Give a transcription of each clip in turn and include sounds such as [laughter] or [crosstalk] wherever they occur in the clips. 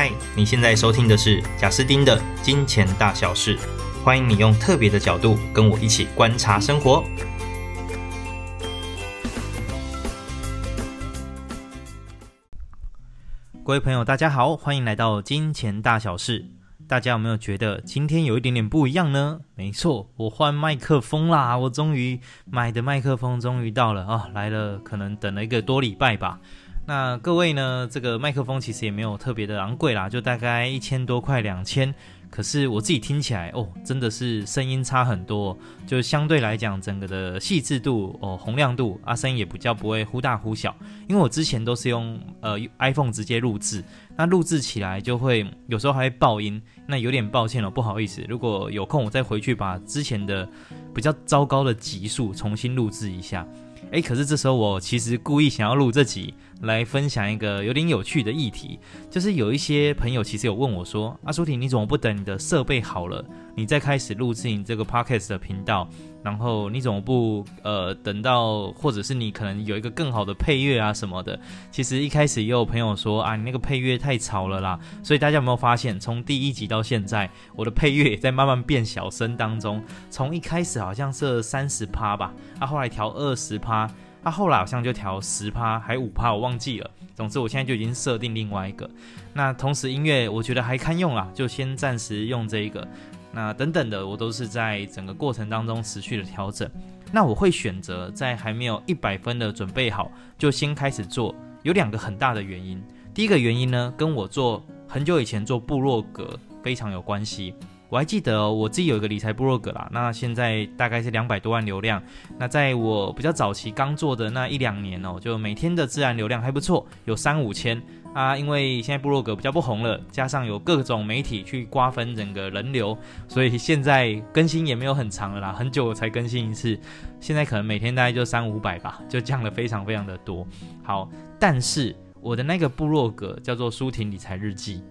嗨，你现在收听的是贾斯丁的金钱大小事，欢迎你用特别的角度跟我一起观察生活。各位朋友，大家好，欢迎来到金钱大小事。大家有没有觉得今天有一点点不一样呢？没错，我换麦克风啦，我终于买的麦克风终于到了啊、哦，来了，可能等了一个多礼拜吧。那各位呢？这个麦克风其实也没有特别的昂贵啦，就大概一千多块，两千。可是我自己听起来哦，真的是声音差很多，就相对来讲，整个的细致度哦，洪亮度啊，声音也比较不会忽大忽小。因为我之前都是用呃 iPhone 直接录制，那录制起来就会有时候还会爆音，那有点抱歉了，不好意思。如果有空，我再回去把之前的比较糟糕的集数重新录制一下。哎，可是这时候我其实故意想要录这集。来分享一个有点有趣的议题，就是有一些朋友其实有问我说：“阿舒婷，你怎么不等你的设备好了，你再开始录制你这个 podcast 的频道？然后你怎么不呃等到，或者是你可能有一个更好的配乐啊什么的？”其实一开始也有朋友说：“啊，你那个配乐太吵了啦。”所以大家有没有发现，从第一集到现在，我的配乐也在慢慢变小声当中。从一开始好像是三十趴吧，啊，后来调二十趴。啊、后来好像就调十趴还五趴，我忘记了。总之我现在就已经设定另外一个。那同时音乐我觉得还堪用啦，就先暂时用这一个。那等等的我都是在整个过程当中持续的调整。那我会选择在还没有一百分的准备好就先开始做，有两个很大的原因。第一个原因呢，跟我做很久以前做部落格非常有关系。我还记得，我自己有一个理财部落格啦，那现在大概是两百多万流量。那在我比较早期刚做的那一两年哦，就每天的自然流量还不错，有三五千啊。因为现在部落格比较不红了，加上有各种媒体去瓜分整个人流，所以现在更新也没有很长了啦，很久才更新一次。现在可能每天大概就三五百吧，就降了非常非常的多。好，但是我的那个部落格叫做舒婷理财日记，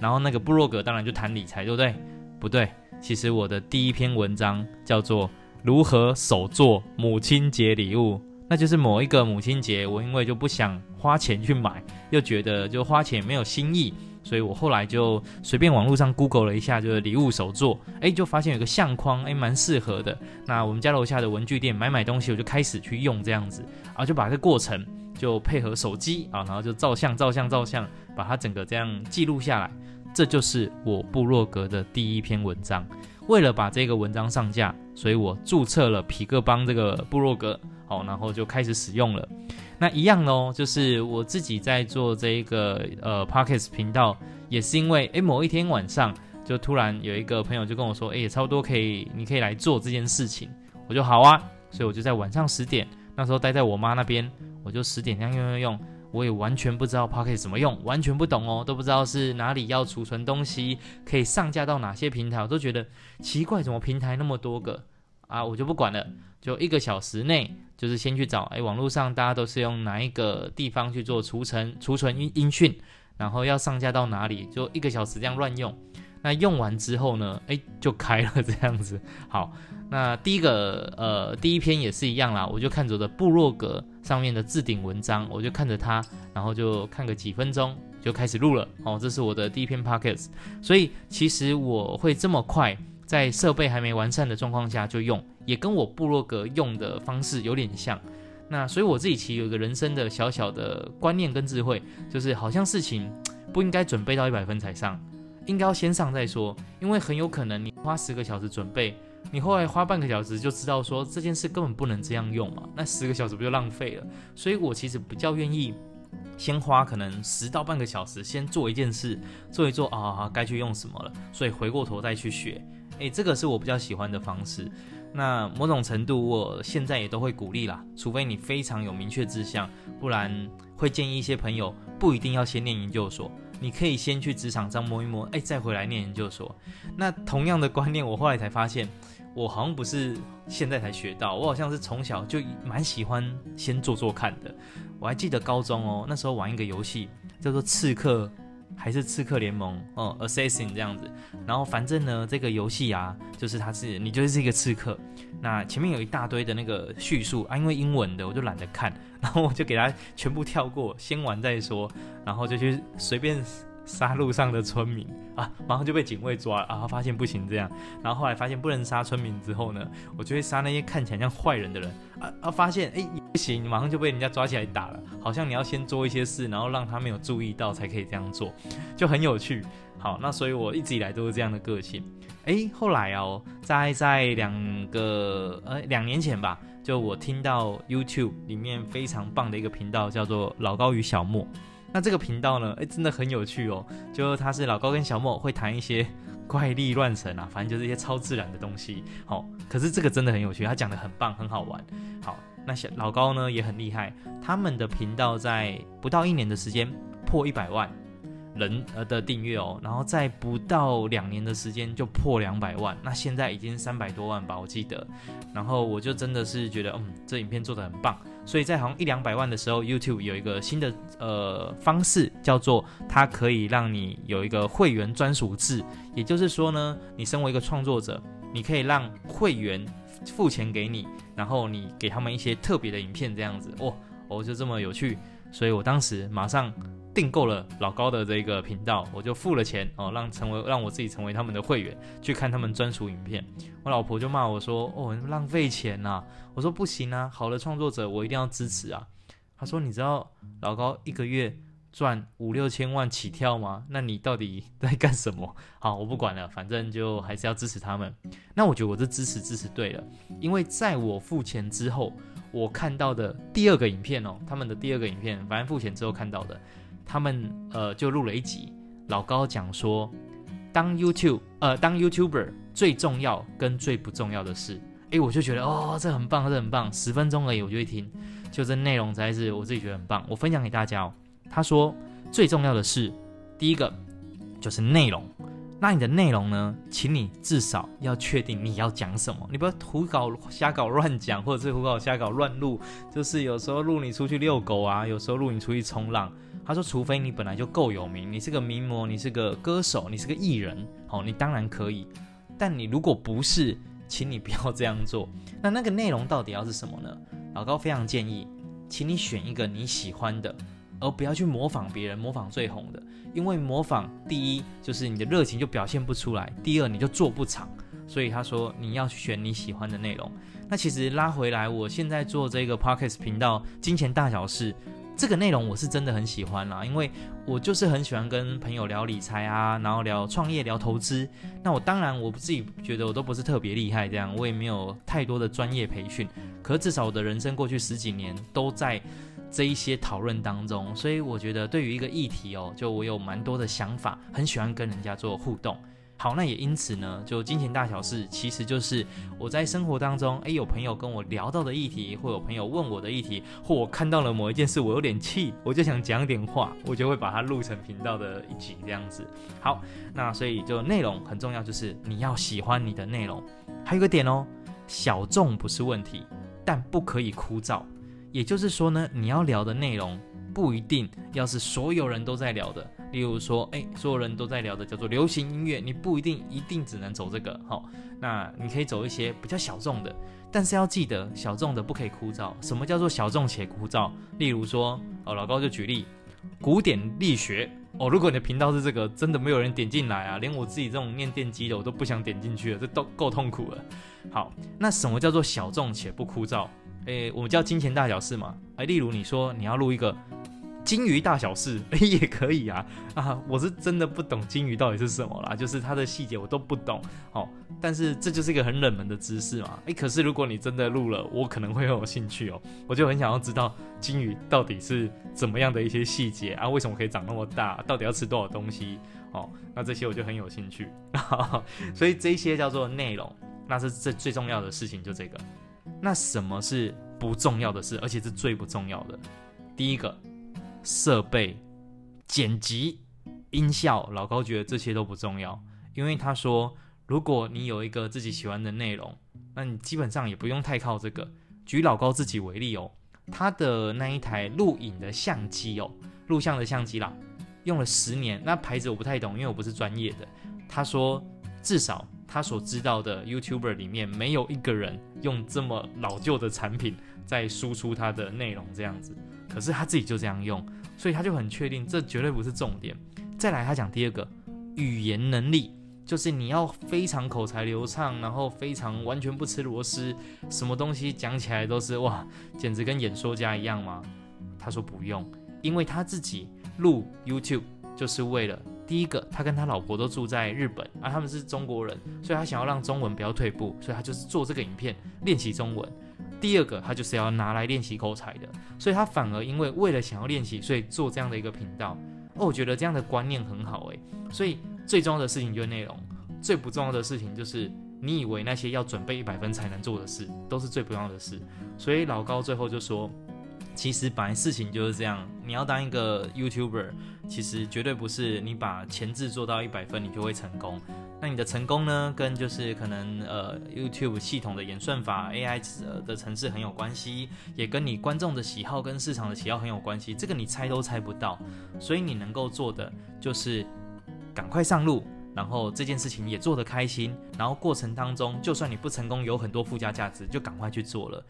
然后那个部落格当然就谈理财，对不对？不对，其实我的第一篇文章叫做《如何手作母亲节礼物》，那就是某一个母亲节，我因为就不想花钱去买，又觉得就花钱没有新意，所以我后来就随便网络上 Google 了一下，就是礼物手作，哎，就发现有个相框，哎，蛮适合的。那我们家楼下的文具店买买东西，我就开始去用这样子，啊，就把这个过程就配合手机啊，然后就照相、照相、照相，把它整个这样记录下来。这就是我部落格的第一篇文章。为了把这个文章上架，所以我注册了皮克邦这个部落格，好，然后就开始使用了。那一样哦，就是我自己在做这一个呃 Podcast 频道，也是因为诶某一天晚上就突然有一个朋友就跟我说，诶差不多可以，你可以来做这件事情。我就好啊，所以我就在晚上十点，那时候待在我妈那边，我就十点这样用用用。我也完全不知道 Pocket 怎么用，完全不懂哦，都不知道是哪里要储存东西，可以上架到哪些平台，我都觉得奇怪，怎么平台那么多个啊？我就不管了，就一个小时内，就是先去找，哎，网络上大家都是用哪一个地方去做储存、储存音音讯，然后要上架到哪里，就一个小时这样乱用。那用完之后呢，哎，就开了这样子。[laughs] 好，那第一个呃，第一篇也是一样啦，我就看着的部落格上面的置顶文章，我就看着它，然后就看个几分钟，就开始录了。哦，这是我的第一篇 pocket。所以其实我会这么快，在设备还没完善的状况下就用，也跟我部落格用的方式有点像。那所以我自己其实有一个人生的小小的观念跟智慧，就是好像事情不应该准备到一百分才上。应该要先上再说，因为很有可能你花十个小时准备，你后来花半个小时就知道说这件事根本不能这样用嘛，那十个小时不就浪费了？所以我其实比较愿意先花可能十到半个小时先做一件事，做一做啊，该去用什么了，所以回过头再去学，诶，这个是我比较喜欢的方式。那某种程度我现在也都会鼓励啦，除非你非常有明确志向，不然会建议一些朋友不一定要先念研究所。你可以先去职场上摸一摸，哎，再回来念研究所。那同样的观念，我后来才发现，我好像不是现在才学到，我好像是从小就蛮喜欢先做做看的。我还记得高中哦，那时候玩一个游戏叫做《刺客》。还是刺客联盟哦，Assassin 这样子，然后反正呢，这个游戏啊，就是它是你就是一个刺客，那前面有一大堆的那个叙述啊，因为英文的我就懒得看，然后我就给它全部跳过，先玩再说，然后就去随便杀路上的村民啊，马上就被警卫抓了啊，发现不行这样，然后后来发现不能杀村民之后呢，我就会杀那些看起来像坏人的人啊啊，发现哎不行，马上就被人家抓起来打了，好像你要先做一些事，然后让他没有注意到才可以这样做，就很有趣。好，那所以我一直以来都是这样的个性。哎，后来哦，在在两个呃两年前吧，就我听到 YouTube 里面非常棒的一个频道，叫做老高与小莫。那这个频道呢，哎，真的很有趣哦。就他是老高跟小莫会谈一些 [laughs] 怪力乱神啊，反正就是一些超自然的东西。好，可是这个真的很有趣，他讲的很棒，很好玩。好，那小老高呢也很厉害，他们的频道在不到一年的时间破一百万。人呃的订阅哦，然后在不到两年的时间就破两百万，那现在已经三百多万吧，我记得。然后我就真的是觉得，嗯，这影片做的很棒。所以在好像一两百万的时候，YouTube 有一个新的呃方式，叫做它可以让你有一个会员专属制，也就是说呢，你身为一个创作者，你可以让会员付钱给你，然后你给他们一些特别的影片，这样子，哦，哦，就这么有趣。所以我当时马上。订购了老高的这个频道，我就付了钱哦，让成为让我自己成为他们的会员，去看他们专属影片。我老婆就骂我说：“哦，浪费钱呐、啊！”我说：“不行啊，好的创作者我一定要支持啊。”他说：“你知道老高一个月赚五六千万起跳吗？那你到底在干什么？”好，我不管了，反正就还是要支持他们。那我觉得我这支持支持对了，因为在我付钱之后，我看到的第二个影片哦，他们的第二个影片，反正付钱之后看到的。他们呃就录了一集，老高讲说，当 YouTube 呃当 YouTuber 最重要跟最不重要的事，诶，我就觉得哦这很棒，这很棒，十分钟而已我就会听，就这内容才是我自己觉得很棒，我分享给大家哦。他说最重要的是第一个就是内容，那你的内容呢，请你至少要确定你要讲什么，你不要胡搞瞎搞乱讲，或者是胡搞瞎搞乱录，就是有时候录你出去遛狗啊，有时候录你出去冲浪。他说：“除非你本来就够有名，你是个名模，你是个歌手，你是个艺人，好，你当然可以。但你如果不是，请你不要这样做。那那个内容到底要是什么呢？老高非常建议，请你选一个你喜欢的，而不要去模仿别人，模仿最红的。因为模仿，第一就是你的热情就表现不出来，第二你就做不长。所以他说你要选你喜欢的内容。那其实拉回来，我现在做这个 Podcast 频道《金钱大小事》。”这个内容我是真的很喜欢啦，因为我就是很喜欢跟朋友聊理财啊，然后聊创业、聊投资。那我当然我自己觉得我都不是特别厉害，这样我也没有太多的专业培训。可是至少我的人生过去十几年都在这一些讨论当中，所以我觉得对于一个议题哦，就我有蛮多的想法，很喜欢跟人家做互动。好，那也因此呢，就金钱大小事，其实就是我在生活当中，诶，有朋友跟我聊到的议题，或有朋友问我的议题，或我看到了某一件事，我有点气，我就想讲点话，我就会把它录成频道的一集这样子。好，那所以就内容很重要，就是你要喜欢你的内容。还有个点哦，小众不是问题，但不可以枯燥。也就是说呢，你要聊的内容不一定要是所有人都在聊的。例如说，哎，所有人都在聊的叫做流行音乐，你不一定一定只能走这个，好，那你可以走一些比较小众的，但是要记得小众的不可以枯燥。什么叫做小众且枯燥？例如说，哦，老高就举例，古典力学，哦，如果你的频道是这个，真的没有人点进来啊，连我自己这种念电机的我都不想点进去了，这都够痛苦了。好，那什么叫做小众且不枯燥？哎，我们叫金钱大小事嘛，哎，例如你说你要录一个。金鱼大小事 [laughs] 也可以啊啊！我是真的不懂金鱼到底是什么啦，就是它的细节我都不懂哦。但是这就是一个很冷门的知识嘛。诶，可是如果你真的录了，我可能会很有兴趣哦。我就很想要知道金鱼到底是怎么样的一些细节啊？为什么可以长那么大？到底要吃多少东西？哦，那这些我就很有兴趣。[laughs] 所以这些叫做内容，那是这最重要的事情就这个。那什么是不重要的事？而且是最不重要的？第一个。设备、剪辑、音效，老高觉得这些都不重要，因为他说，如果你有一个自己喜欢的内容，那你基本上也不用太靠这个。举老高自己为例哦，他的那一台录影的相机哦，录像的相机啦，用了十年，那牌子我不太懂，因为我不是专业的。他说，至少他所知道的 YouTuber 里面，没有一个人用这么老旧的产品在输出他的内容这样子。可是他自己就这样用，所以他就很确定这绝对不是重点。再来，他讲第二个语言能力，就是你要非常口才流畅，然后非常完全不吃螺丝，什么东西讲起来都是哇，简直跟演说家一样吗？他说不用，因为他自己录 YouTube 就是为了第一个，他跟他老婆都住在日本，而、他们是中国人，所以他想要让中文不要退步，所以他就是做这个影片练习中文。第二个，他就是要拿来练习口才的，所以他反而因为为了想要练习，所以做这样的一个频道。哦，我觉得这样的观念很好诶。所以最重要的事情就是内容，最不重要的事情就是你以为那些要准备一百分才能做的事，都是最不重要的事。所以老高最后就说。其实本来事情就是这样，你要当一个 YouTuber，其实绝对不是你把前置做到一百分，你就会成功。那你的成功呢，跟就是可能呃 YouTube 系统的演算法、AI 的程式很有关系，也跟你观众的喜好跟市场的喜好很有关系。这个你猜都猜不到，所以你能够做的就是赶快上路，然后这件事情也做得开心，然后过程当中就算你不成功，有很多附加价值，就赶快去做了。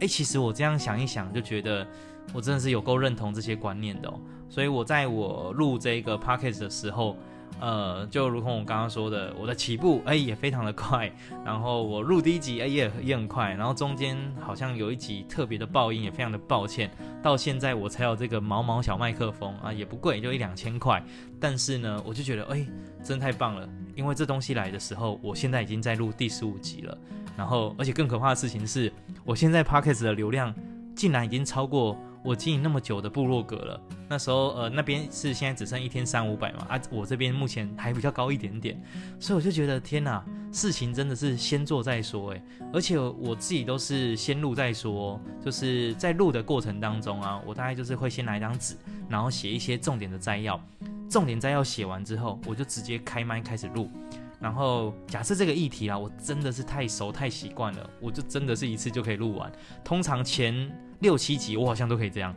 诶，其实我这样想一想，就觉得我真的是有够认同这些观念的哦。所以我在我录这个 p o c c a g t 的时候，呃，就如同我刚刚说的，我的起步诶也非常的快，然后我录第一集诶也也很快，然后中间好像有一集特别的爆音，也非常的抱歉。到现在我才有这个毛毛小麦克风啊，也不贵，就一两千块。但是呢，我就觉得诶，真太棒了，因为这东西来的时候，我现在已经在录第十五集了。然后，而且更可怕的事情是，我现在 Podcast 的流量竟然已经超过我经营那么久的部落格了。那时候，呃，那边是现在只剩一天三五百嘛，啊，我这边目前还比较高一点点，所以我就觉得天哪，事情真的是先做再说诶，而且我自己都是先录再说，就是在录的过程当中啊，我大概就是会先拿一张纸，然后写一些重点的摘要，重点摘要写完之后，我就直接开麦开始录。然后假设这个议题啊，我真的是太熟太习惯了，我就真的是一次就可以录完。通常前六七集我好像都可以这样，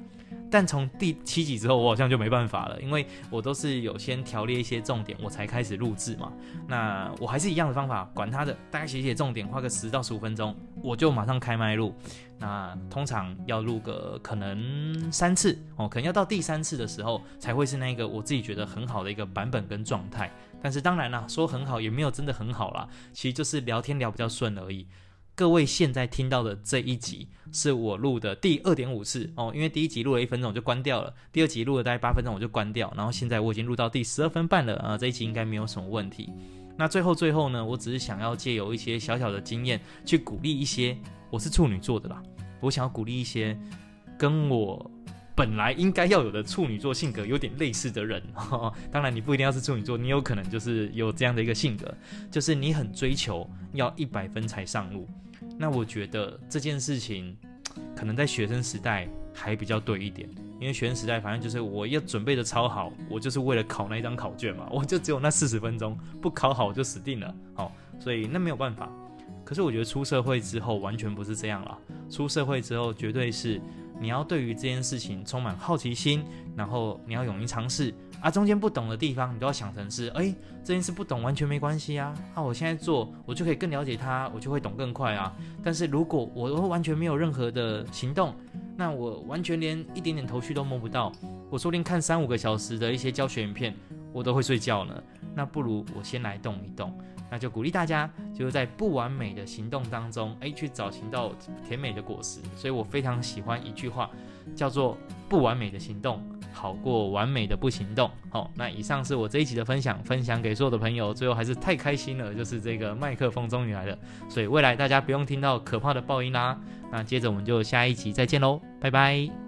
但从第七集之后我好像就没办法了，因为我都是有先条列一些重点，我才开始录制嘛。那我还是一样的方法，管他的，大概写写重点，花个十到十五分钟，我就马上开麦录。那通常要录个可能三次哦，可能要到第三次的时候才会是那个我自己觉得很好的一个版本跟状态。但是当然啦，说很好也没有真的很好啦，其实就是聊天聊比较顺而已。各位现在听到的这一集是我录的第二点五次哦，因为第一集录了一分钟我就关掉了，第二集录了大概八分钟我就关掉，然后现在我已经录到第十二分半了啊，这一集应该没有什么问题。那最后最后呢，我只是想要借由一些小小的经验去鼓励一些，我是处女座的啦，我想要鼓励一些跟我。本来应该要有的处女座性格有点类似的人，[laughs] 当然你不一定要是处女座，你有可能就是有这样的一个性格，就是你很追求要一百分才上路。那我觉得这件事情可能在学生时代还比较对一点，因为学生时代反正就是我要准备的超好，我就是为了考那一张考卷嘛，[laughs] 我就只有那四十分钟，不考好我就死定了，好，所以那没有办法。可是我觉得出社会之后完全不是这样了，出社会之后绝对是。你要对于这件事情充满好奇心，然后你要勇于尝试啊，中间不懂的地方你都要想成是，哎，这件事不懂完全没关系啊，啊，我现在做我就可以更了解它，我就会懂更快啊。但是如果我完全没有任何的行动，那我完全连一点点头绪都摸不到，我说不定看三五个小时的一些教学影片，我都会睡觉呢。那不如我先来动一动。那就鼓励大家，就是在不完美的行动当中，诶，去找寻到甜美的果实。所以我非常喜欢一句话，叫做“不完美的行动好过完美的不行动”。好，那以上是我这一集的分享，分享给所有的朋友。最后还是太开心了，就是这个麦克风终于来了，所以未来大家不用听到可怕的爆音啦。那接着我们就下一集再见喽，拜拜。